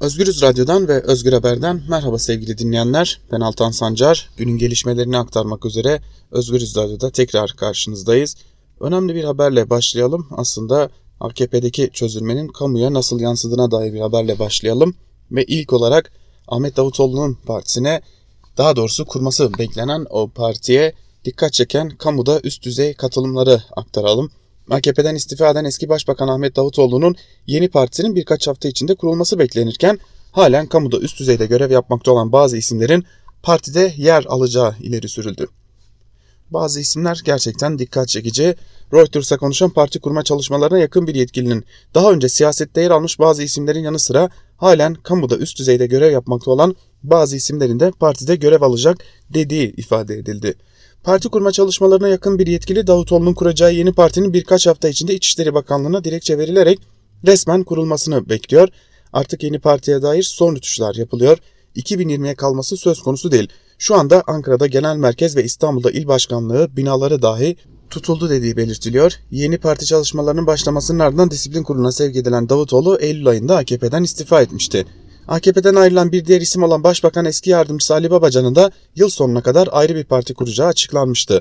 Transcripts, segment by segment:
Özgürüz Radyo'dan ve Özgür Haber'den merhaba sevgili dinleyenler. Ben Altan Sancar. Günün gelişmelerini aktarmak üzere Özgürüz Radyo'da tekrar karşınızdayız. Önemli bir haberle başlayalım. Aslında AKP'deki çözülmenin kamuya nasıl yansıdığına dair bir haberle başlayalım. Ve ilk olarak Ahmet Davutoğlu'nun partisine daha doğrusu kurması beklenen o partiye dikkat çeken kamuda üst düzey katılımları aktaralım. AKP'den istifa eden eski Başbakan Ahmet Davutoğlu'nun yeni partisinin birkaç hafta içinde kurulması beklenirken halen kamuda üst düzeyde görev yapmakta olan bazı isimlerin partide yer alacağı ileri sürüldü. Bazı isimler gerçekten dikkat çekici. Reuters'a konuşan parti kurma çalışmalarına yakın bir yetkilinin daha önce siyasette yer almış bazı isimlerin yanı sıra halen kamuda üst düzeyde görev yapmakta olan bazı isimlerin de partide görev alacak dediği ifade edildi. Parti kurma çalışmalarına yakın bir yetkili Davutoğlu'nun kuracağı yeni partinin birkaç hafta içinde İçişleri Bakanlığı'na dilekçe verilerek resmen kurulmasını bekliyor. Artık yeni partiye dair son rütuşlar yapılıyor. 2020'ye kalması söz konusu değil. Şu anda Ankara'da genel merkez ve İstanbul'da il başkanlığı binaları dahi tutuldu dediği belirtiliyor. Yeni parti çalışmalarının başlamasının ardından disiplin kuruluna sevk edilen Davutoğlu Eylül ayında AKP'den istifa etmişti. AKP'den ayrılan bir diğer isim olan Başbakan eski yardımcısı Ali Babacan'ın da yıl sonuna kadar ayrı bir parti kuracağı açıklanmıştı.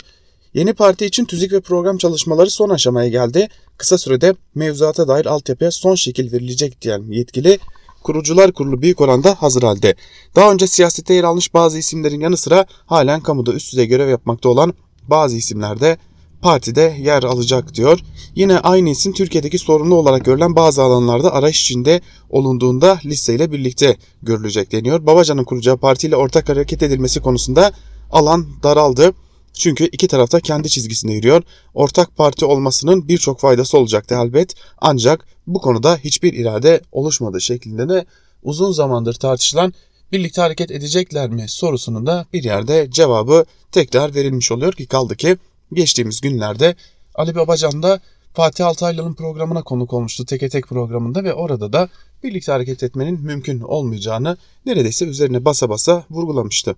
Yeni parti için tüzük ve program çalışmaları son aşamaya geldi. Kısa sürede mevzuata dair altyapıya son şekil verilecek diyen yetkili kurucular kurulu büyük oranda hazır halde. Daha önce siyasette yer almış bazı isimlerin yanı sıra halen kamuda üst düzey görev yapmakta olan bazı isimler de partide yer alacak diyor. Yine aynı isim Türkiye'deki sorunlu olarak görülen bazı alanlarda arayış içinde olunduğunda listeyle birlikte görülecek deniyor. Babacan'ın kuracağı partiyle ortak hareket edilmesi konusunda alan daraldı. Çünkü iki tarafta kendi çizgisinde yürüyor. Ortak parti olmasının birçok faydası olacaktı elbet. Ancak bu konuda hiçbir irade oluşmadığı şeklinde de uzun zamandır tartışılan birlikte hareket edecekler mi sorusunun da bir yerde cevabı tekrar verilmiş oluyor ki kaldı ki geçtiğimiz günlerde Ali Babacan da Fatih Altaylı'nın programına konuk olmuştu Teke Tek programında ve orada da birlikte hareket etmenin mümkün olmayacağını neredeyse üzerine basa basa vurgulamıştı.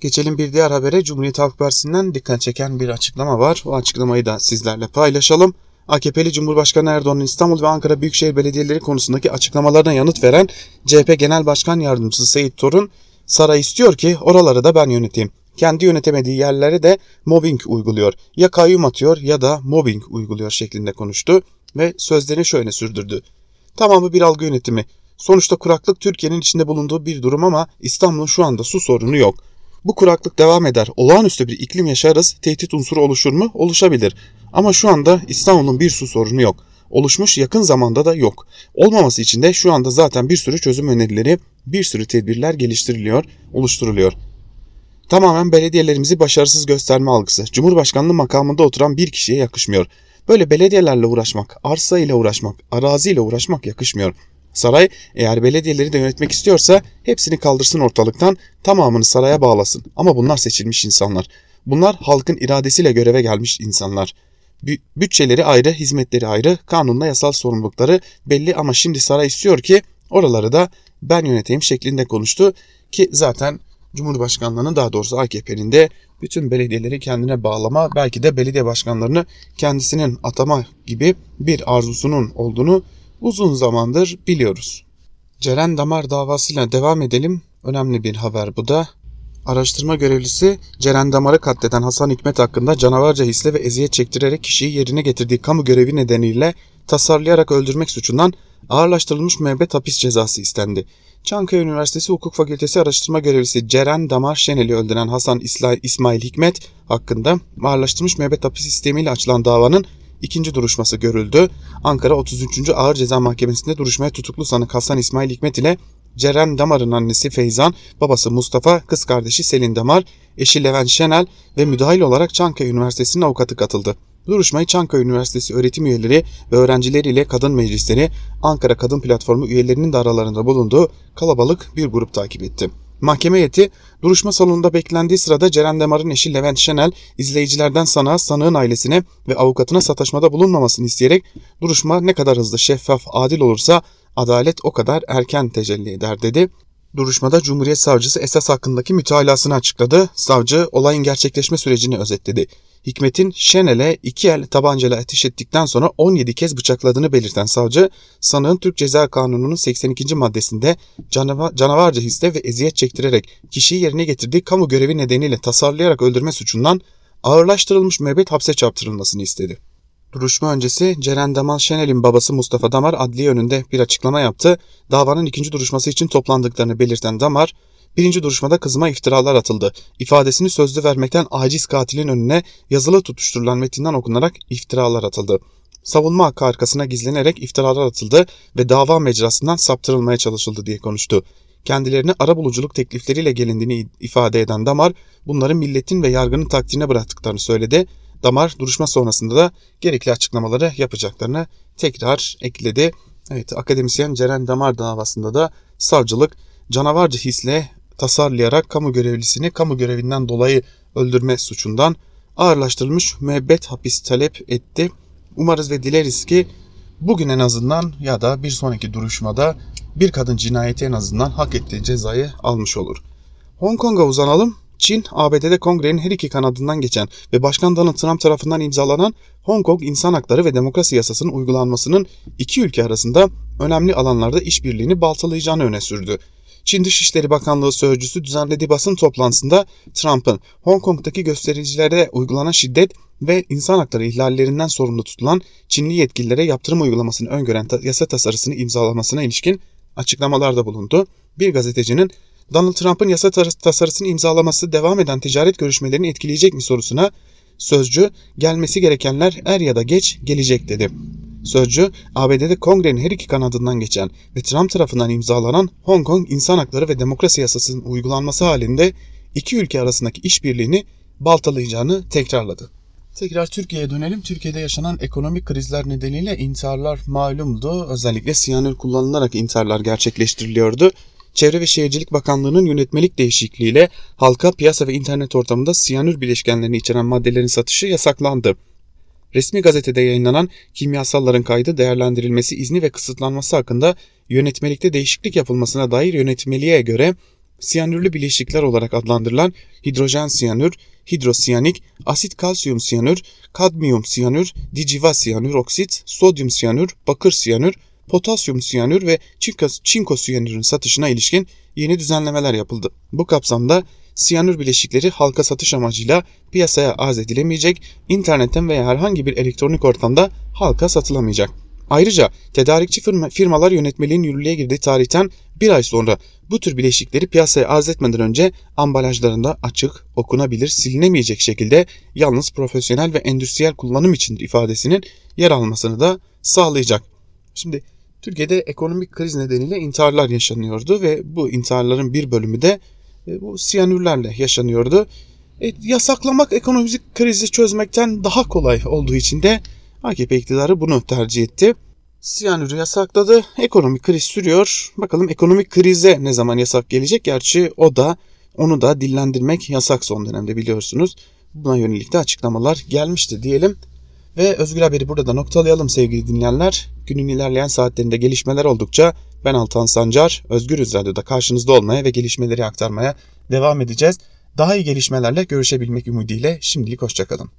Geçelim bir diğer habere Cumhuriyet Halk Partisi'nden dikkat çeken bir açıklama var. O açıklamayı da sizlerle paylaşalım. AKP'li Cumhurbaşkanı Erdoğan'ın İstanbul ve Ankara Büyükşehir Belediyeleri konusundaki açıklamalarına yanıt veren CHP Genel Başkan Yardımcısı Seyit Torun, saray istiyor ki oraları da ben yöneteyim. Kendi yönetemediği yerlere de mobbing uyguluyor. Ya kayyum atıyor ya da mobbing uyguluyor şeklinde konuştu ve sözlerini şöyle sürdürdü. Tamamı bir algı yönetimi. Sonuçta kuraklık Türkiye'nin içinde bulunduğu bir durum ama İstanbul'un şu anda su sorunu yok. Bu kuraklık devam eder. Olağanüstü bir iklim yaşarız. Tehdit unsuru oluşur mu? Oluşabilir. Ama şu anda İstanbul'un bir su sorunu yok. Oluşmuş yakın zamanda da yok. Olmaması için de şu anda zaten bir sürü çözüm önerileri, bir sürü tedbirler geliştiriliyor, oluşturuluyor. Tamamen belediyelerimizi başarısız gösterme algısı. Cumhurbaşkanlığı makamında oturan bir kişiye yakışmıyor. Böyle belediyelerle uğraşmak, arsa ile uğraşmak, arazi ile uğraşmak yakışmıyor. Saray eğer belediyeleri de yönetmek istiyorsa hepsini kaldırsın ortalıktan, tamamını saraya bağlasın. Ama bunlar seçilmiş insanlar. Bunlar halkın iradesiyle göreve gelmiş insanlar. Bütçeleri ayrı, hizmetleri ayrı, kanunla yasal sorumlulukları belli ama şimdi saray istiyor ki oraları da ben yöneteyim şeklinde konuştu ki zaten Cumhurbaşkanlığının daha doğrusu AKP'nin de bütün belediyeleri kendine bağlama belki de belediye başkanlarını kendisinin atama gibi bir arzusunun olduğunu uzun zamandır biliyoruz. Ceren Damar davasıyla devam edelim. Önemli bir haber bu da. Araştırma görevlisi Ceren Damar'ı katleden Hasan Hikmet hakkında canavarca hisle ve eziyet çektirerek kişiyi yerine getirdiği kamu görevi nedeniyle tasarlayarak öldürmek suçundan ağırlaştırılmış müebbet hapis cezası istendi. Çankaya Üniversitesi Hukuk Fakültesi araştırma görevlisi Ceren Damar Şenel'i öldüren Hasan İsmail Hikmet hakkında ağırlaştırılmış müebbet hapis sistemiyle açılan davanın ikinci duruşması görüldü. Ankara 33. Ağır Ceza Mahkemesi'nde duruşmaya tutuklu sanık Hasan İsmail Hikmet ile Ceren Damar'ın annesi Feyzan, babası Mustafa, kız kardeşi Selin Damar, eşi Levent Şenel ve müdahil olarak Çankaya Üniversitesi'nin avukatı katıldı. Duruşmayı Çankaya Üniversitesi öğretim üyeleri ve öğrencileriyle kadın meclisleri, Ankara Kadın Platformu üyelerinin de aralarında bulunduğu kalabalık bir grup takip etti. Mahkeme heyeti duruşma salonunda beklendiği sırada Ceren Demar'ın eşi Levent Şenel izleyicilerden sanığa, sanığın ailesine ve avukatına sataşmada bulunmamasını isteyerek duruşma ne kadar hızlı, şeffaf, adil olursa adalet o kadar erken tecelli eder dedi. Duruşmada Cumhuriyet Savcısı esas hakkındaki mütalasını açıkladı. Savcı olayın gerçekleşme sürecini özetledi. Hikmet'in Şenel'e iki el tabancayla ateş ettikten sonra 17 kez bıçakladığını belirten savcı, sanığın Türk Ceza Kanunu'nun 82. maddesinde canavar, canavarca hisse ve eziyet çektirerek kişiyi yerine getirdiği kamu görevi nedeniyle tasarlayarak öldürme suçundan ağırlaştırılmış müebbet hapse çarptırılmasını istedi. Duruşma öncesi Ceren Damal Şenel'in babası Mustafa Damar adliye önünde bir açıklama yaptı. Davanın ikinci duruşması için toplandıklarını belirten Damar, birinci duruşmada kızıma iftiralar atıldı. İfadesini sözlü vermekten aciz katilin önüne yazılı tutuşturulan metinden okunarak iftiralar atıldı. Savunma hakkı arkasına gizlenerek iftiralar atıldı ve dava mecrasından saptırılmaya çalışıldı diye konuştu. Kendilerine arabuluculuk teklifleriyle gelindiğini ifade eden Damar, bunları milletin ve yargının takdirine bıraktıklarını söyledi. Damar duruşma sonrasında da gerekli açıklamaları yapacaklarını tekrar ekledi. Evet akademisyen Ceren Damar davasında da savcılık canavarca hisle tasarlayarak kamu görevlisini kamu görevinden dolayı öldürme suçundan ağırlaştırılmış müebbet hapis talep etti. Umarız ve dileriz ki bugün en azından ya da bir sonraki duruşmada bir kadın cinayeti en azından hak ettiği cezayı almış olur. Hong Kong'a uzanalım. Çin, ABD'de kongrenin her iki kanadından geçen ve Başkan Donald Trump tarafından imzalanan Hong Kong İnsan Hakları ve Demokrasi Yasası'nın uygulanmasının iki ülke arasında önemli alanlarda işbirliğini baltalayacağını öne sürdü. Çin Dışişleri Bakanlığı sözcüsü düzenlediği basın toplantısında Trump'ın Hong Kong'daki göstericilere uygulanan şiddet ve insan hakları ihlallerinden sorumlu tutulan Çinli yetkililere yaptırım uygulamasını öngören yasa tasarısını imzalamasına ilişkin açıklamalarda bulundu. Bir gazetecinin Donald Trump'ın yasa tasarısını imzalaması devam eden ticaret görüşmelerini etkileyecek mi sorusuna sözcü gelmesi gerekenler er ya da geç gelecek dedi. Sözcü, ABD'de kongrenin her iki kanadından geçen ve Trump tarafından imzalanan Hong Kong İnsan Hakları ve Demokrasi Yasası'nın uygulanması halinde iki ülke arasındaki işbirliğini baltalayacağını tekrarladı. Tekrar Türkiye'ye dönelim. Türkiye'de yaşanan ekonomik krizler nedeniyle intiharlar malumdu. Özellikle siyanür kullanılarak intiharlar gerçekleştiriliyordu. Çevre ve Şehircilik Bakanlığı'nın yönetmelik değişikliğiyle halka piyasa ve internet ortamında siyanür bileşkenlerini içeren maddelerin satışı yasaklandı. Resmi gazetede yayınlanan kimyasalların kaydı değerlendirilmesi izni ve kısıtlanması hakkında yönetmelikte değişiklik yapılmasına dair yönetmeliğe göre siyanürlü bileşikler olarak adlandırılan hidrojen siyanür, hidrosiyanik, asit kalsiyum siyanür, kadmiyum siyanür, diciva siyanür oksit, sodyum siyanür, bakır siyanür, potasyum siyanür ve çinko, siyanürün satışına ilişkin yeni düzenlemeler yapıldı. Bu kapsamda siyanür bileşikleri halka satış amacıyla piyasaya arz edilemeyecek, internetten veya herhangi bir elektronik ortamda halka satılamayacak. Ayrıca tedarikçi firma, firmalar yönetmeliğin yürürlüğe girdiği tarihten bir ay sonra bu tür bileşikleri piyasaya arz etmeden önce ambalajlarında açık, okunabilir, silinemeyecek şekilde yalnız profesyonel ve endüstriyel kullanım içindir ifadesinin yer almasını da sağlayacak. Şimdi Türkiye'de ekonomik kriz nedeniyle intiharlar yaşanıyordu ve bu intiharların bir bölümü de e, bu siyanürlerle yaşanıyordu. E, yasaklamak ekonomik krizi çözmekten daha kolay olduğu için de AKP iktidarı bunu tercih etti. Siyanürü yasakladı. Ekonomik kriz sürüyor. Bakalım ekonomik krize ne zaman yasak gelecek? Gerçi o da onu da dillendirmek yasak son dönemde biliyorsunuz. Buna yönelik de açıklamalar gelmişti diyelim. Ve Özgür Haber'i burada noktalayalım sevgili dinleyenler. Günün ilerleyen saatlerinde gelişmeler oldukça ben Altan Sancar, Özgür Radyo'da karşınızda olmaya ve gelişmeleri aktarmaya devam edeceğiz. Daha iyi gelişmelerle görüşebilmek ümidiyle şimdilik hoşçakalın.